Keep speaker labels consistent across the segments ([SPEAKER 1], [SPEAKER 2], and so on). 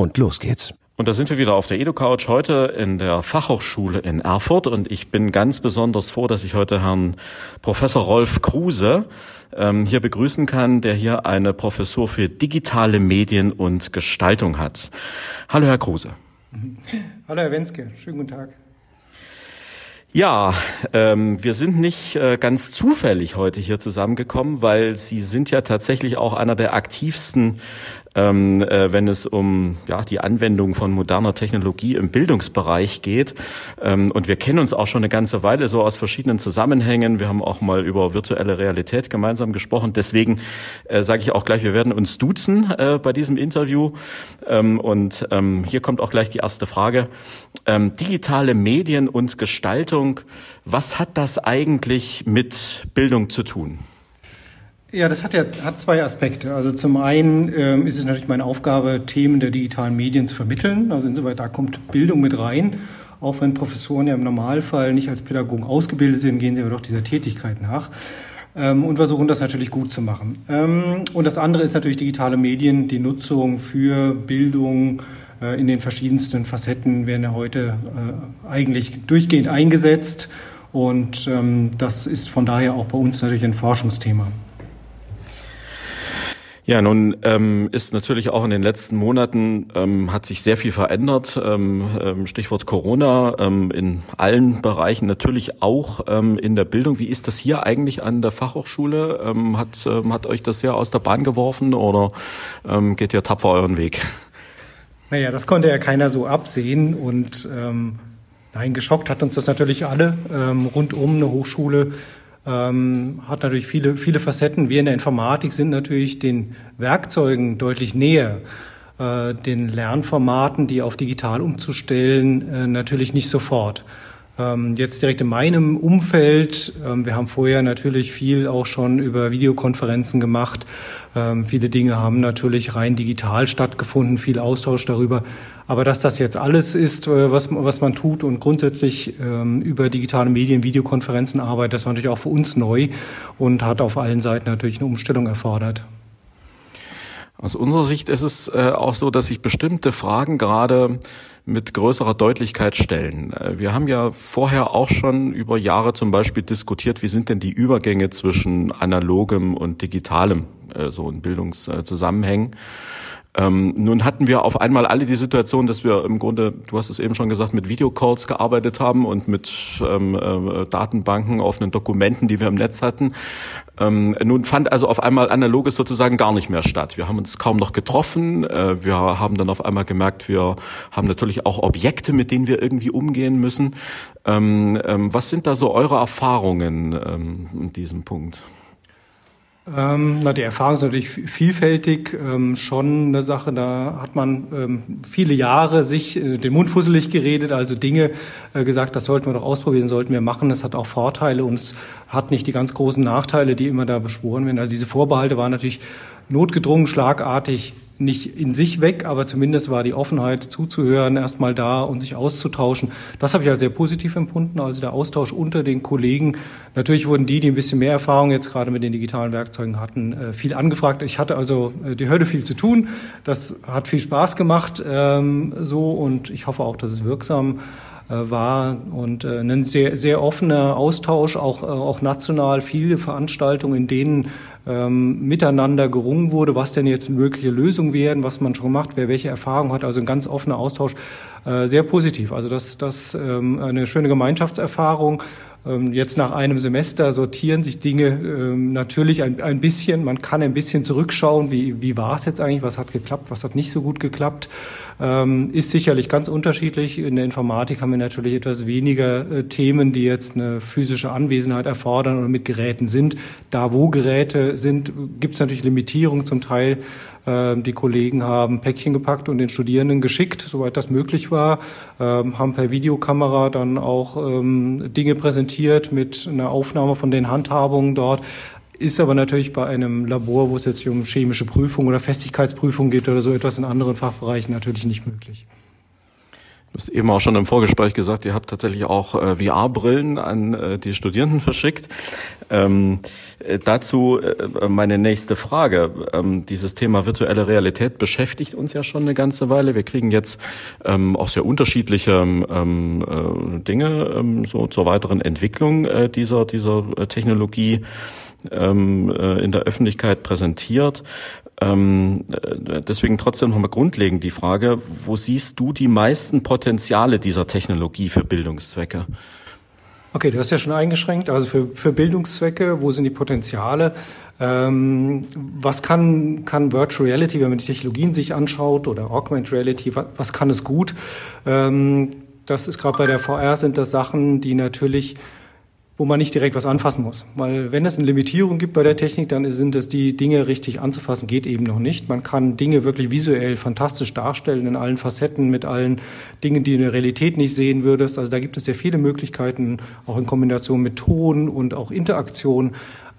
[SPEAKER 1] Und los geht's.
[SPEAKER 2] Und da sind wir wieder auf der EduCouch heute in der Fachhochschule in Erfurt und ich bin ganz besonders froh, dass ich heute Herrn Professor Rolf Kruse ähm, hier begrüßen kann, der hier eine Professur für digitale Medien und Gestaltung hat. Hallo Herr Kruse.
[SPEAKER 3] Hallo Herr Wenske, schönen guten Tag.
[SPEAKER 2] Ja, ähm, wir sind nicht äh, ganz zufällig heute hier zusammengekommen, weil Sie sind ja tatsächlich auch einer der aktivsten ähm, äh, wenn es um ja, die Anwendung von moderner Technologie im Bildungsbereich geht. Ähm, und wir kennen uns auch schon eine ganze Weile so aus verschiedenen Zusammenhängen. Wir haben auch mal über virtuelle Realität gemeinsam gesprochen. Deswegen äh, sage ich auch gleich, wir werden uns duzen äh, bei diesem Interview. Ähm, und ähm, hier kommt auch gleich die erste Frage. Ähm, digitale Medien und Gestaltung, was hat das eigentlich mit Bildung zu tun?
[SPEAKER 3] Ja, das hat ja hat zwei Aspekte. Also zum einen ähm, ist es natürlich meine Aufgabe, Themen der digitalen Medien zu vermitteln. Also insoweit da kommt Bildung mit rein. Auch wenn Professoren ja im Normalfall nicht als Pädagogen ausgebildet sind, gehen sie aber doch dieser Tätigkeit nach ähm, und versuchen das natürlich gut zu machen. Ähm, und das andere ist natürlich digitale Medien, die Nutzung für Bildung äh, in den verschiedensten Facetten werden ja heute äh, eigentlich durchgehend eingesetzt. Und ähm, das ist von daher auch bei uns natürlich ein Forschungsthema.
[SPEAKER 2] Ja, nun ähm, ist natürlich auch in den letzten Monaten ähm, hat sich sehr viel verändert. Ähm, ähm, Stichwort Corona ähm, in allen Bereichen, natürlich auch ähm, in der Bildung. Wie ist das hier eigentlich an der Fachhochschule? Hat, hat euch das sehr aus der Bahn geworfen oder geht ihr tapfer euren Weg?
[SPEAKER 3] Naja, das konnte ja keiner so absehen und nein, geschockt hat uns das natürlich alle ähm, rund um eine Hochschule ähm, hat natürlich viele, viele Facetten. Wir in der Informatik sind natürlich den Werkzeugen deutlich näher, äh, den Lernformaten, die auf digital umzustellen, äh, natürlich nicht sofort. Ähm, jetzt direkt in meinem Umfeld, ähm, wir haben vorher natürlich viel auch schon über Videokonferenzen gemacht. Ähm, viele Dinge haben natürlich rein digital stattgefunden, viel Austausch darüber. Aber dass das jetzt alles ist, äh, was, was man tut und grundsätzlich über digitale Medien, Videokonferenzen arbeitet, das war natürlich auch für uns neu und hat auf allen Seiten natürlich eine Umstellung erfordert.
[SPEAKER 2] Aus unserer Sicht ist es äh, auch so, dass sich bestimmte Fragen gerade mit größerer Deutlichkeit stellen. Äh, wir haben ja vorher auch schon über Jahre zum Beispiel diskutiert, wie sind denn die Übergänge zwischen analogem und digitalem äh, so in Bildungszusammenhängen. Ähm, nun hatten wir auf einmal alle die Situation, dass wir im Grunde, du hast es eben schon gesagt, mit Videocalls gearbeitet haben und mit ähm, äh, Datenbanken, offenen Dokumenten, die wir im Netz hatten. Ähm, nun fand also auf einmal Analoges sozusagen gar nicht mehr statt. Wir haben uns kaum noch getroffen. Äh, wir haben dann auf einmal gemerkt, wir haben natürlich auch Objekte, mit denen wir irgendwie umgehen müssen. Ähm, ähm, was sind da so eure Erfahrungen ähm, in diesem Punkt?
[SPEAKER 3] Ähm, na, die Erfahrung ist natürlich vielfältig, ähm, schon eine Sache, da hat man ähm, viele Jahre sich äh, den Mund fusselig geredet, also Dinge äh, gesagt, das sollten wir doch ausprobieren, sollten wir machen, das hat auch Vorteile und es hat nicht die ganz großen Nachteile, die immer da beschworen werden. Also diese Vorbehalte waren natürlich notgedrungen, schlagartig nicht in sich weg, aber zumindest war die Offenheit zuzuhören erstmal da und sich auszutauschen. Das habe ich als sehr positiv empfunden, also der Austausch unter den Kollegen. Natürlich wurden die, die ein bisschen mehr Erfahrung jetzt gerade mit den digitalen Werkzeugen hatten, äh, viel angefragt. Ich hatte also äh, die Hürde viel zu tun. Das hat viel Spaß gemacht ähm, so und ich hoffe auch, dass es wirksam war und äh, ein sehr, sehr offener Austausch, auch, äh, auch national, viele Veranstaltungen, in denen ähm, miteinander gerungen wurde, was denn jetzt mögliche Lösungen wären, was man schon macht, wer welche Erfahrung hat, also ein ganz offener Austausch, äh, sehr positiv. Also das, das ähm, eine schöne Gemeinschaftserfahrung. Ähm, jetzt nach einem Semester sortieren sich Dinge ähm, natürlich ein, ein bisschen. Man kann ein bisschen zurückschauen, wie, wie war es jetzt eigentlich, was hat geklappt, was hat nicht so gut geklappt. Ähm, ist sicherlich ganz unterschiedlich. In der Informatik haben wir natürlich etwas weniger äh, Themen, die jetzt eine physische Anwesenheit erfordern oder mit Geräten sind. Da, wo Geräte sind, gibt es natürlich Limitierungen zum Teil die Kollegen haben Päckchen gepackt und den Studierenden geschickt, soweit das möglich war, ähm, haben per Videokamera dann auch ähm, Dinge präsentiert mit einer Aufnahme von den Handhabungen dort. Ist aber natürlich bei einem Labor, wo es jetzt um chemische Prüfung oder Festigkeitsprüfung geht oder so etwas in anderen Fachbereichen natürlich nicht möglich.
[SPEAKER 2] Du hast eben auch schon im Vorgespräch gesagt, ihr habt tatsächlich auch äh, VR-Brillen an äh, die Studierenden verschickt. Ähm, äh, dazu äh, meine nächste Frage. Ähm, dieses Thema virtuelle Realität beschäftigt uns ja schon eine ganze Weile. Wir kriegen jetzt ähm, auch sehr unterschiedliche ähm, äh, Dinge ähm, so zur weiteren Entwicklung äh, dieser, dieser Technologie ähm, in der Öffentlichkeit präsentiert. Ähm, äh, deswegen trotzdem nochmal grundlegend die Frage, wo siehst du die meisten Potenziale dieser Technologie für Bildungszwecke?
[SPEAKER 3] Okay, du hast ja schon eingeschränkt. Also für, für Bildungszwecke, wo sind die Potenziale? Ähm, was kann, kann Virtual Reality, wenn man die Technologien sich anschaut, oder Augmented Reality, was, was kann es gut? Ähm, das ist gerade bei der VR sind das Sachen, die natürlich wo man nicht direkt was anfassen muss. Weil wenn es eine Limitierung gibt bei der Technik, dann sind es die Dinge richtig anzufassen, geht eben noch nicht. Man kann Dinge wirklich visuell fantastisch darstellen in allen Facetten, mit allen Dingen, die du in der Realität nicht sehen würdest. Also da gibt es sehr viele Möglichkeiten, auch in Kombination mit Ton und auch Interaktion.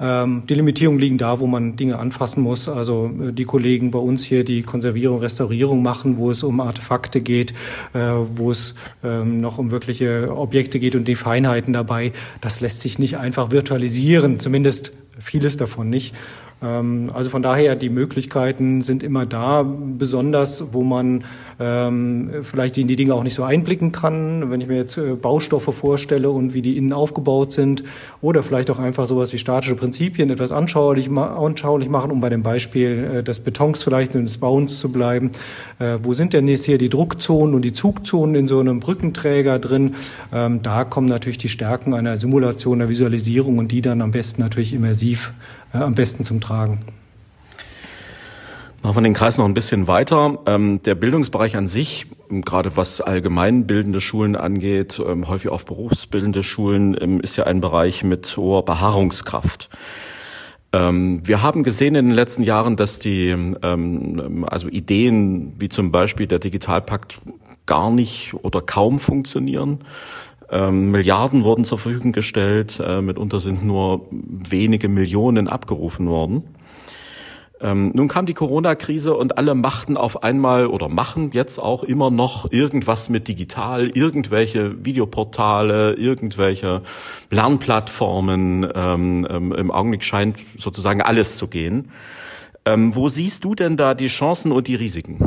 [SPEAKER 3] Ähm, die Limitierungen liegen da, wo man Dinge anfassen muss. Also äh, die Kollegen bei uns hier, die Konservierung, Restaurierung machen, wo es um Artefakte geht, äh, wo es ähm, noch um wirkliche Objekte geht und die Feinheiten dabei. Das lässt sich nicht einfach virtualisieren, zumindest vieles davon nicht. Ähm, also von daher, die Möglichkeiten sind immer da, besonders wo man ähm, vielleicht in die Dinge auch nicht so einblicken kann. Wenn ich mir jetzt äh, Baustoffe vorstelle und wie die innen aufgebaut sind oder vielleicht auch einfach sowas wie statische Prinzipien etwas anschaulich, anschaulich machen, um bei dem Beispiel äh, des Betons vielleicht und des Bauens zu bleiben. Äh, wo sind denn jetzt hier die Druckzonen und die Zugzonen in so einem Brückenträger drin? Ähm, da kommen natürlich die Stärken einer Simulation, der Visualisierung und die dann am besten natürlich immersiv äh, am besten zum Tragen.
[SPEAKER 2] Machen wir den Kreis noch ein bisschen weiter. Ähm, der Bildungsbereich an sich, gerade was allgemeinbildende Schulen angeht, ähm, häufig auf berufsbildende Schulen, ähm, ist ja ein Bereich mit hoher Beharrungskraft. Ähm, wir haben gesehen in den letzten Jahren, dass die ähm, also Ideen wie zum Beispiel der Digitalpakt gar nicht oder kaum funktionieren. Ähm, Milliarden wurden zur Verfügung gestellt, äh, mitunter sind nur wenige Millionen abgerufen worden. Ähm, nun kam die Corona-Krise und alle machten auf einmal oder machen jetzt auch immer noch irgendwas mit digital, irgendwelche Videoportale, irgendwelche Lernplattformen. Ähm, ähm, Im Augenblick scheint sozusagen alles zu gehen. Ähm, wo siehst du denn da die Chancen und die Risiken?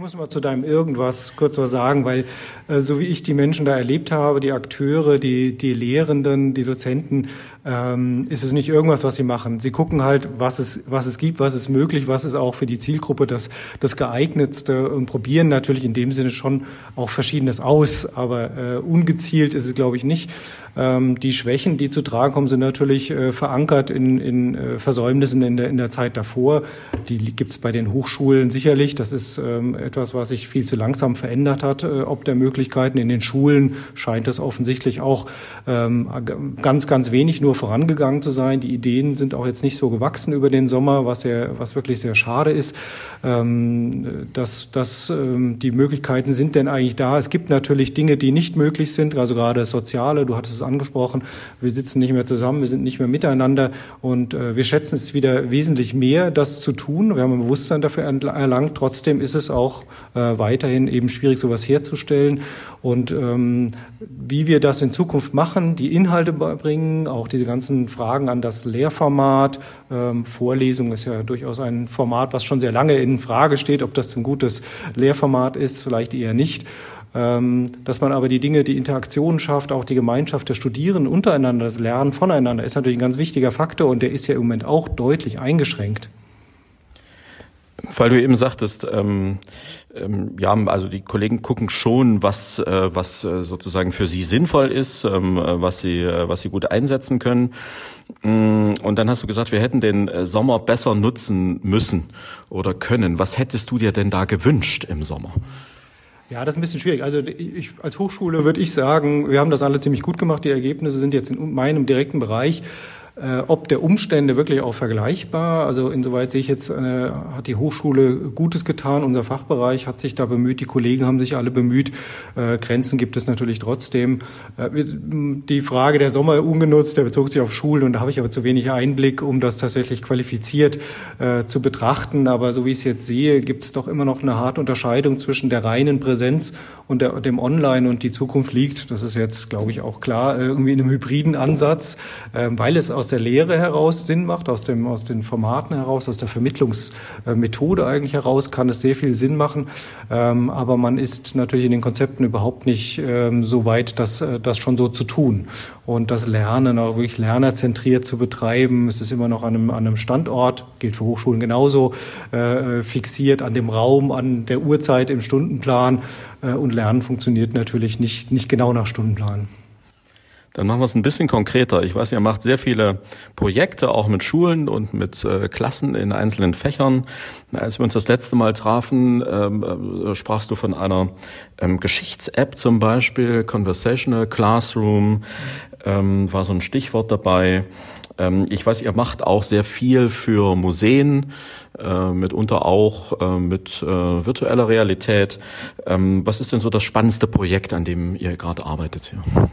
[SPEAKER 3] muss mal zu deinem irgendwas kurz was sagen, weil äh, so wie ich die Menschen da erlebt habe, die Akteure, die, die Lehrenden, die Dozenten, ähm, ist es nicht irgendwas, was sie machen. Sie gucken halt, was es, was es gibt, was ist möglich, was ist auch für die Zielgruppe das, das geeignetste und probieren natürlich in dem Sinne schon auch Verschiedenes aus, aber äh, ungezielt ist es, glaube ich, nicht. Ähm, die Schwächen, die zu tragen kommen, sind natürlich äh, verankert in, in äh, Versäumnissen in der, in der Zeit davor. Die gibt es bei den Hochschulen sicherlich. Das ist ähm, etwas, was sich viel zu langsam verändert hat, äh, ob der Möglichkeiten. In den Schulen scheint es offensichtlich auch ähm, ganz, ganz wenig nur vorangegangen zu sein. Die Ideen sind auch jetzt nicht so gewachsen über den Sommer, was, sehr, was wirklich sehr schade ist. Ähm, dass, dass ähm, die Möglichkeiten sind denn eigentlich da. Es gibt natürlich Dinge, die nicht möglich sind, also gerade soziale, du hattest es angesprochen, wir sitzen nicht mehr zusammen, wir sind nicht mehr miteinander und äh, wir schätzen es wieder wesentlich mehr, das zu tun. Wir haben ein Bewusstsein dafür erlangt. Trotzdem ist es auch äh, weiterhin eben schwierig, sowas herzustellen. Und ähm, wie wir das in Zukunft machen, die Inhalte bringen, auch diese ganzen Fragen an das Lehrformat. Ähm, Vorlesung ist ja durchaus ein Format, was schon sehr lange in Frage steht, ob das ein gutes Lehrformat ist, vielleicht eher nicht. Ähm, dass man aber die Dinge, die Interaktion schafft, auch die Gemeinschaft der Studierenden untereinander, das Lernen voneinander, ist natürlich ein ganz wichtiger Faktor und der ist ja im Moment auch deutlich eingeschränkt.
[SPEAKER 2] Weil du eben sagtest, ähm, ähm, ja, also die Kollegen gucken schon, was, äh, was äh, sozusagen für sie sinnvoll ist, ähm, äh, was sie, äh, was sie gut einsetzen können. Mm, und dann hast du gesagt, wir hätten den äh, Sommer besser nutzen müssen oder können. Was hättest du dir denn da gewünscht im Sommer?
[SPEAKER 3] Ja, das ist ein bisschen schwierig. Also ich, als Hochschule würde ich sagen, wir haben das alle ziemlich gut gemacht. Die Ergebnisse sind jetzt in meinem direkten Bereich ob der Umstände wirklich auch vergleichbar, also insoweit sehe ich jetzt, äh, hat die Hochschule Gutes getan, unser Fachbereich hat sich da bemüht, die Kollegen haben sich alle bemüht, äh, Grenzen gibt es natürlich trotzdem. Äh, die Frage der Sommer ungenutzt, der bezog sich auf Schulen und da habe ich aber zu wenig Einblick, um das tatsächlich qualifiziert äh, zu betrachten, aber so wie ich es jetzt sehe, gibt es doch immer noch eine harte Unterscheidung zwischen der reinen Präsenz und der, dem Online und die Zukunft liegt, das ist jetzt, glaube ich, auch klar, äh, irgendwie in einem hybriden Ansatz, weil es aus der Lehre heraus Sinn macht, aus, dem, aus den Formaten heraus, aus der Vermittlungsmethode eigentlich heraus, kann es sehr viel Sinn machen. Ähm, aber man ist natürlich in den Konzepten überhaupt nicht ähm, so weit, das, äh, das schon so zu tun. Und das Lernen auch wirklich lernerzentriert zu betreiben, es ist immer noch an einem, an einem Standort, gilt für Hochschulen genauso, äh, fixiert an dem Raum, an der Uhrzeit im Stundenplan. Äh, und Lernen funktioniert natürlich nicht, nicht genau nach Stundenplan.
[SPEAKER 2] Dann machen wir es ein bisschen konkreter. Ich weiß, ihr macht sehr viele Projekte, auch mit Schulen und mit äh, Klassen in einzelnen Fächern. Als wir uns das letzte Mal trafen, ähm, äh, sprachst du von einer ähm, Geschichts-App zum Beispiel, Conversational Classroom, ähm, war so ein Stichwort dabei. Ähm, ich weiß, ihr macht auch sehr viel für Museen, äh, mitunter auch äh, mit äh, virtueller Realität. Ähm, was ist denn so das spannendste Projekt, an dem ihr gerade arbeitet hier?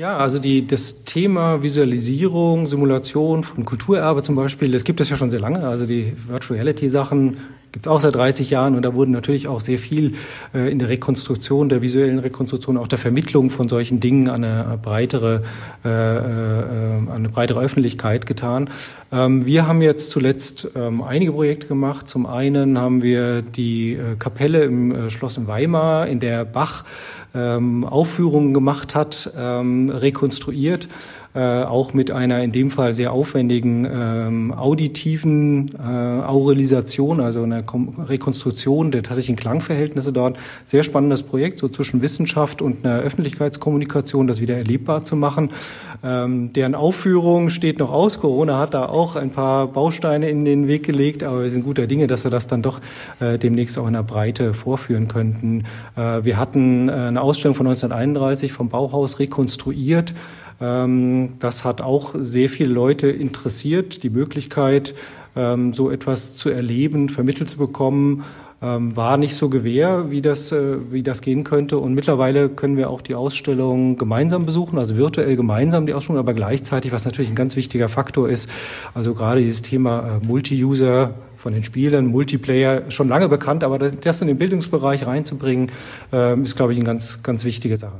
[SPEAKER 3] Ja, also die, das Thema Visualisierung, Simulation von Kulturerbe zum Beispiel, das gibt es ja schon sehr lange. Also die Virtual Reality Sachen gibt es auch seit 30 Jahren und da wurden natürlich auch sehr viel äh, in der Rekonstruktion, der visuellen Rekonstruktion, auch der Vermittlung von solchen Dingen an eine breitere, äh, äh, eine breitere Öffentlichkeit getan. Ähm, wir haben jetzt zuletzt ähm, einige Projekte gemacht. Zum einen haben wir die äh, Kapelle im äh, Schloss in Weimar, in der Bach ähm, Aufführungen gemacht hat, ähm, rekonstruiert äh, auch mit einer in dem Fall sehr aufwendigen ähm, auditiven äh, Aurelisation, also einer Kom Rekonstruktion der tatsächlichen Klangverhältnisse dort. Sehr spannendes Projekt, so zwischen Wissenschaft und einer Öffentlichkeitskommunikation, das wieder erlebbar zu machen. Ähm, deren Aufführung steht noch aus. Corona hat da auch ein paar Bausteine in den Weg gelegt, aber wir sind guter Dinge, dass wir das dann doch äh, demnächst auch in der Breite vorführen könnten. Äh, wir hatten äh, eine Ausstellung von 1931 vom Bauhaus rekonstruiert. Ähm, das hat auch sehr viele Leute interessiert, die Möglichkeit, ähm, so etwas zu erleben, vermittelt zu bekommen, ähm, war nicht so gewähr, wie das, äh, wie das gehen könnte. Und mittlerweile können wir auch die Ausstellung gemeinsam besuchen, also virtuell gemeinsam die Ausstellung, aber gleichzeitig, was natürlich ein ganz wichtiger Faktor ist, also gerade dieses Thema äh, Multi-User, von den Spielern, Multiplayer schon lange bekannt, aber das in den Bildungsbereich reinzubringen, ist, glaube ich, eine ganz, ganz wichtige Sache.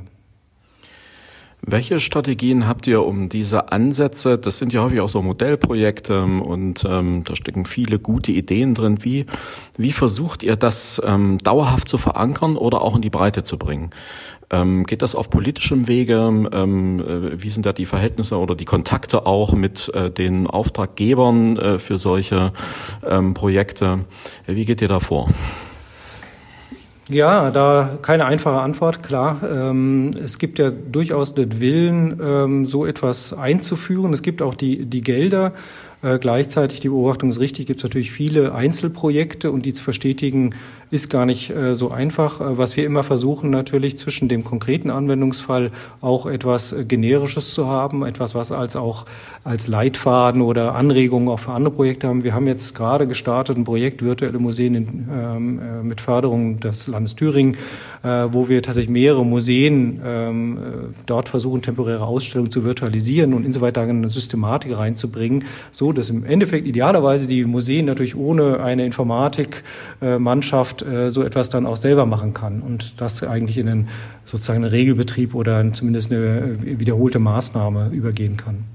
[SPEAKER 2] Welche Strategien habt ihr, um diese Ansätze, das sind ja häufig auch so Modellprojekte und ähm, da stecken viele gute Ideen drin. Wie, wie versucht ihr das ähm, dauerhaft zu verankern oder auch in die Breite zu bringen? Ähm, geht das auf politischem Wege? Ähm, äh, wie sind da die Verhältnisse oder die Kontakte auch mit äh, den Auftraggebern äh, für solche ähm, Projekte? Wie geht ihr da vor?
[SPEAKER 3] Ja, da keine einfache Antwort, klar. Ähm, es gibt ja durchaus den Willen, ähm, so etwas einzuführen. Es gibt auch die, die Gelder. Äh, gleichzeitig, die Beobachtung ist richtig, gibt es natürlich viele Einzelprojekte und die zu verstetigen ist gar nicht äh, so einfach. Äh, was wir immer versuchen, natürlich zwischen dem konkreten Anwendungsfall auch etwas äh, Generisches zu haben, etwas, was als auch als Leitfaden oder Anregungen auch für andere Projekte haben. Wir haben jetzt gerade gestartet ein Projekt Virtuelle Museen in, ähm, äh, mit Förderung des Landes Thüringen, äh, wo wir tatsächlich mehrere Museen ähm, äh, dort versuchen, temporäre Ausstellungen zu virtualisieren und insoweit da eine Systematik reinzubringen, so dass im Endeffekt idealerweise die Museen natürlich ohne eine Informatikmannschaft äh, so etwas dann auch selber machen kann und das eigentlich in einen sozusagen einen Regelbetrieb oder zumindest eine wiederholte Maßnahme übergehen kann.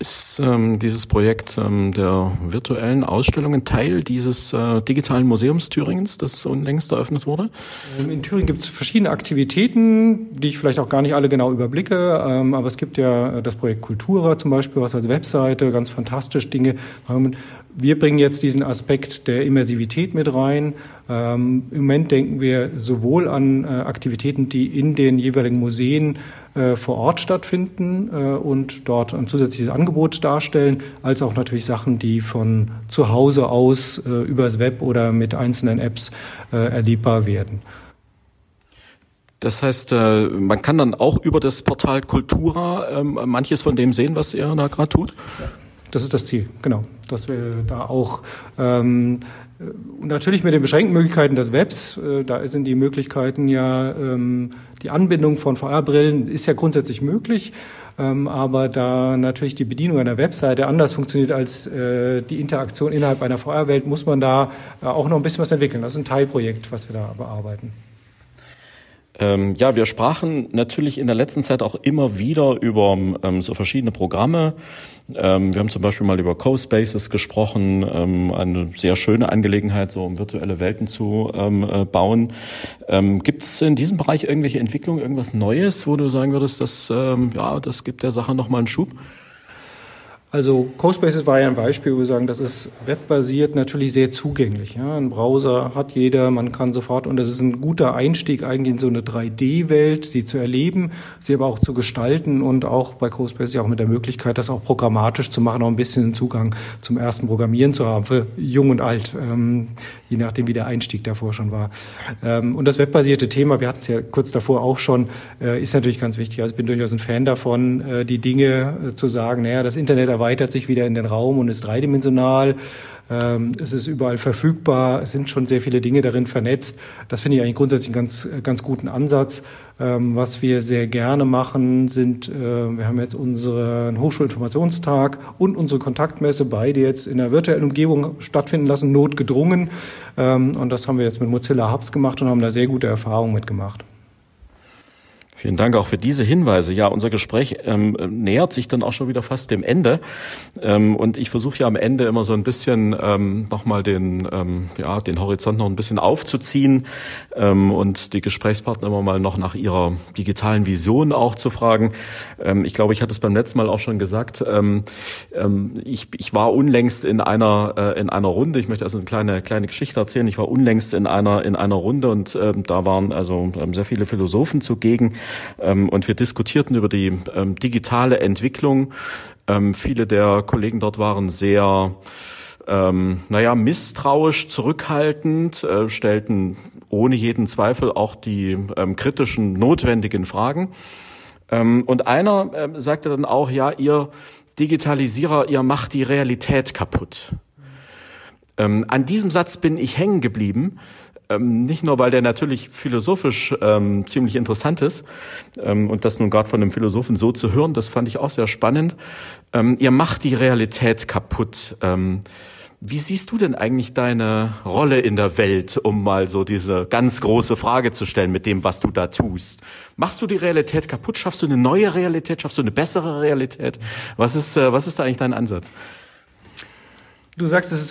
[SPEAKER 2] Ist ähm, dieses Projekt ähm, der virtuellen Ausstellungen Teil dieses äh, digitalen Museums Thüringens, das unlängst eröffnet wurde?
[SPEAKER 3] Ähm, in Thüringen gibt es verschiedene Aktivitäten, die ich vielleicht auch gar nicht alle genau überblicke, ähm, aber es gibt ja das Projekt Kultura zum Beispiel, was als Webseite ganz fantastisch Dinge. Wir bringen jetzt diesen Aspekt der Immersivität mit rein. Ähm, Im Moment denken wir sowohl an äh, Aktivitäten, die in den jeweiligen Museen äh, vor Ort stattfinden äh, und dort ein zusätzliches Angebot darstellen, als auch natürlich Sachen, die von zu Hause aus äh, übers Web oder mit einzelnen Apps äh, erlebbar werden.
[SPEAKER 2] Das heißt, äh, man kann dann auch über das Portal Kultura ähm, manches von dem sehen, was ihr da gerade tut?
[SPEAKER 3] Das ist das Ziel, genau. Dass wir da auch ähm, natürlich mit den beschränkten Möglichkeiten des Webs, äh, da sind die Möglichkeiten ja, ähm, die Anbindung von VR-Brillen ist ja grundsätzlich möglich. Ähm, aber da natürlich die Bedienung einer Webseite anders funktioniert als äh, die Interaktion innerhalb einer VR-Welt, muss man da äh, auch noch ein bisschen was entwickeln. Das ist ein Teilprojekt, was wir da bearbeiten.
[SPEAKER 2] Ähm, ja, wir sprachen natürlich in der letzten Zeit auch immer wieder über ähm, so verschiedene Programme. Ähm, wir haben zum Beispiel mal über Co-Spaces gesprochen, ähm, eine sehr schöne Angelegenheit, so um virtuelle Welten zu ähm, äh, bauen. Ähm, gibt es in diesem Bereich irgendwelche Entwicklungen, irgendwas Neues, wo du sagen würdest, dass ja, das gibt der Sache nochmal einen Schub?
[SPEAKER 3] Also CoSpaces war ja ein Beispiel, wo wir sagen, das ist webbasiert natürlich sehr zugänglich. Ja. Ein Browser hat jeder, man kann sofort, und das ist ein guter Einstieg eigentlich in so eine 3D-Welt, sie zu erleben, sie aber auch zu gestalten und auch bei CoSpaces ja auch mit der Möglichkeit, das auch programmatisch zu machen, auch ein bisschen Zugang zum ersten Programmieren zu haben, für jung und alt, ähm, je nachdem, wie der Einstieg davor schon war. Ähm, und das webbasierte Thema, wir hatten es ja kurz davor auch schon, äh, ist natürlich ganz wichtig. Also ich bin durchaus ein Fan davon, äh, die Dinge äh, zu sagen, naja, das Internet erweitert sich wieder in den Raum und ist dreidimensional. Ähm, es ist überall verfügbar. Es sind schon sehr viele Dinge darin vernetzt. Das finde ich eigentlich grundsätzlich einen ganz, ganz guten Ansatz. Ähm, was wir sehr gerne machen, sind, äh, wir haben jetzt unseren Hochschulinformationstag und unsere Kontaktmesse beide jetzt in der virtuellen Umgebung stattfinden lassen, notgedrungen. Ähm, und das haben wir jetzt mit Mozilla Hubs gemacht und haben da sehr gute Erfahrungen mitgemacht.
[SPEAKER 2] Vielen Dank auch für diese Hinweise. Ja, unser Gespräch ähm, nähert sich dann auch schon wieder fast dem Ende. Ähm, und ich versuche ja am Ende immer so ein bisschen ähm, nochmal den, ähm, ja, den Horizont noch ein bisschen aufzuziehen ähm, und die Gesprächspartner immer mal noch nach ihrer digitalen Vision auch zu fragen. Ähm, ich glaube, ich hatte es beim letzten Mal auch schon gesagt. Ähm, ich, ich war unlängst in einer, äh, in einer Runde. Ich möchte also eine kleine, kleine Geschichte erzählen. Ich war unlängst in einer, in einer Runde und da waren also sehr viele Philosophen zugegen. Ähm, und wir diskutierten über die ähm, digitale Entwicklung. Ähm, viele der Kollegen dort waren sehr ähm, naja, misstrauisch, zurückhaltend, äh, stellten ohne jeden Zweifel auch die ähm, kritischen, notwendigen Fragen. Ähm, und einer äh, sagte dann auch, ja, ihr Digitalisierer, ihr macht die Realität kaputt. Ähm, an diesem Satz bin ich hängen geblieben, ähm, nicht nur, weil der natürlich philosophisch ähm, ziemlich interessant ist ähm, und das nun gerade von einem Philosophen so zu hören, das fand ich auch sehr spannend. Ähm, ihr macht die Realität kaputt. Ähm, wie siehst du denn eigentlich deine Rolle in der Welt, um mal so diese ganz große Frage zu stellen mit dem, was du da tust? Machst du die Realität kaputt? Schaffst du eine neue Realität? Schaffst du eine bessere Realität? Was ist, äh, was ist da eigentlich dein Ansatz?
[SPEAKER 3] Du sagst, das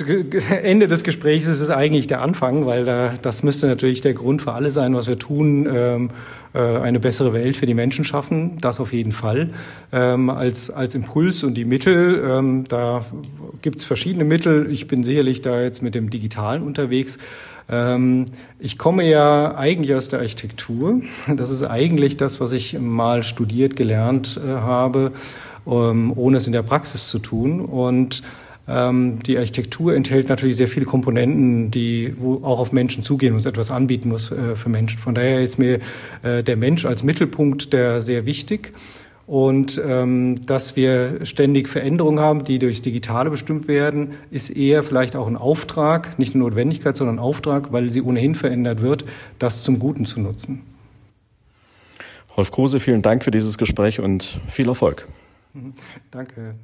[SPEAKER 3] Ende des Gesprächs ist eigentlich der Anfang, weil da, das müsste natürlich der Grund für alles sein, was wir tun, ähm, äh, eine bessere Welt für die Menschen schaffen. Das auf jeden Fall. Ähm, als, als Impuls und die Mittel, ähm, da gibt's verschiedene Mittel. Ich bin sicherlich da jetzt mit dem Digitalen unterwegs. Ähm, ich komme ja eigentlich aus der Architektur. Das ist eigentlich das, was ich mal studiert, gelernt äh, habe, ähm, ohne es in der Praxis zu tun. Und ähm, die Architektur enthält natürlich sehr viele Komponenten, die wo auch auf Menschen zugehen muss, etwas anbieten muss äh, für Menschen. Von daher ist mir äh, der Mensch als Mittelpunkt der sehr wichtig. Und ähm, dass wir ständig Veränderungen haben, die durchs Digitale bestimmt werden, ist eher vielleicht auch ein Auftrag, nicht eine Notwendigkeit, sondern ein Auftrag, weil sie ohnehin verändert wird, das zum Guten zu nutzen.
[SPEAKER 2] Rolf Kruse, vielen Dank für dieses Gespräch und viel Erfolg.
[SPEAKER 3] Danke.